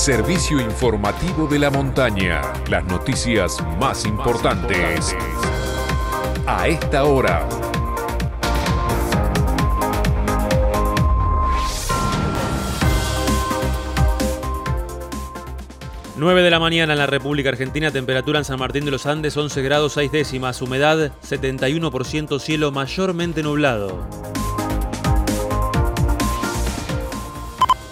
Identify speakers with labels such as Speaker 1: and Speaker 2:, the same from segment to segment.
Speaker 1: Servicio informativo de la montaña. Las noticias más importantes. A esta hora.
Speaker 2: 9 de la mañana en la República Argentina, temperatura en San Martín de los Andes 11 grados 6 décimas, humedad 71%, cielo mayormente nublado.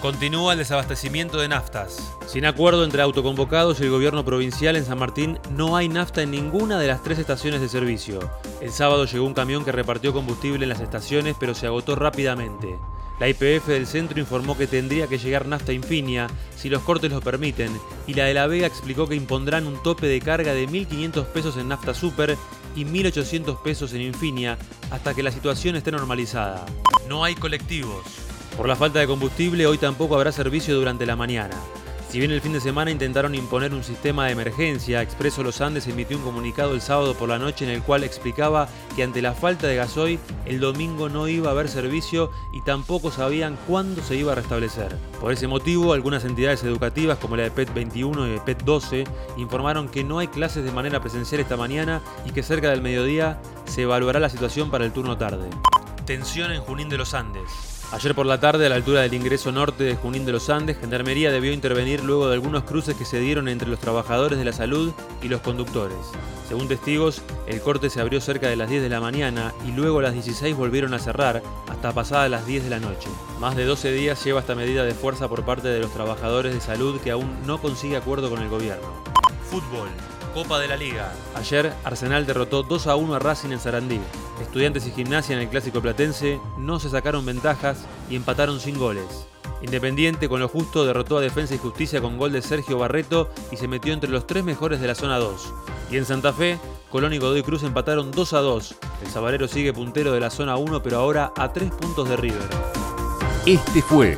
Speaker 2: Continúa el desabastecimiento de naftas. Sin acuerdo entre autoconvocados y el gobierno provincial en San Martín, no hay nafta en ninguna de las tres estaciones de servicio. El sábado llegó un camión que repartió combustible en las estaciones, pero se agotó rápidamente. La IPF del centro informó que tendría que llegar nafta Infinia si los cortes lo permiten y la de La Vega explicó que impondrán un tope de carga de 1.500 pesos en nafta super y 1.800 pesos en Infinia hasta que la situación esté normalizada. No hay colectivos. Por la falta de combustible hoy tampoco habrá servicio durante la mañana. Si bien el fin de semana intentaron imponer un sistema de emergencia, Expreso Los Andes emitió un comunicado el sábado por la noche en el cual explicaba que ante la falta de gasoil, el domingo no iba a haber servicio y tampoco sabían cuándo se iba a restablecer. Por ese motivo, algunas entidades educativas como la de PET 21 y de PET 12 informaron que no hay clases de manera presencial esta mañana y que cerca del mediodía se evaluará la situación para el turno tarde. Tensión en Junín de los Andes. Ayer por la tarde, a la altura del ingreso norte de Junín de los Andes, Gendarmería debió intervenir luego de algunos cruces que se dieron entre los trabajadores de la salud y los conductores. Según testigos, el corte se abrió cerca de las 10 de la mañana y luego a las 16 volvieron a cerrar hasta pasadas las 10 de la noche. Más de 12 días lleva esta medida de fuerza por parte de los trabajadores de salud que aún no consigue acuerdo con el gobierno. Fútbol. Copa de la Liga. Ayer Arsenal derrotó 2 a 1 a Racing en Sarandí. Estudiantes y Gimnasia en el Clásico Platense no se sacaron ventajas y empataron sin goles. Independiente con lo justo derrotó a Defensa y Justicia con gol de Sergio Barreto y se metió entre los tres mejores de la zona 2. Y en Santa Fe, Colón y Godoy Cruz empataron 2 a 2. El Sabalero sigue puntero de la zona 1 pero ahora a 3 puntos de River.
Speaker 1: Este fue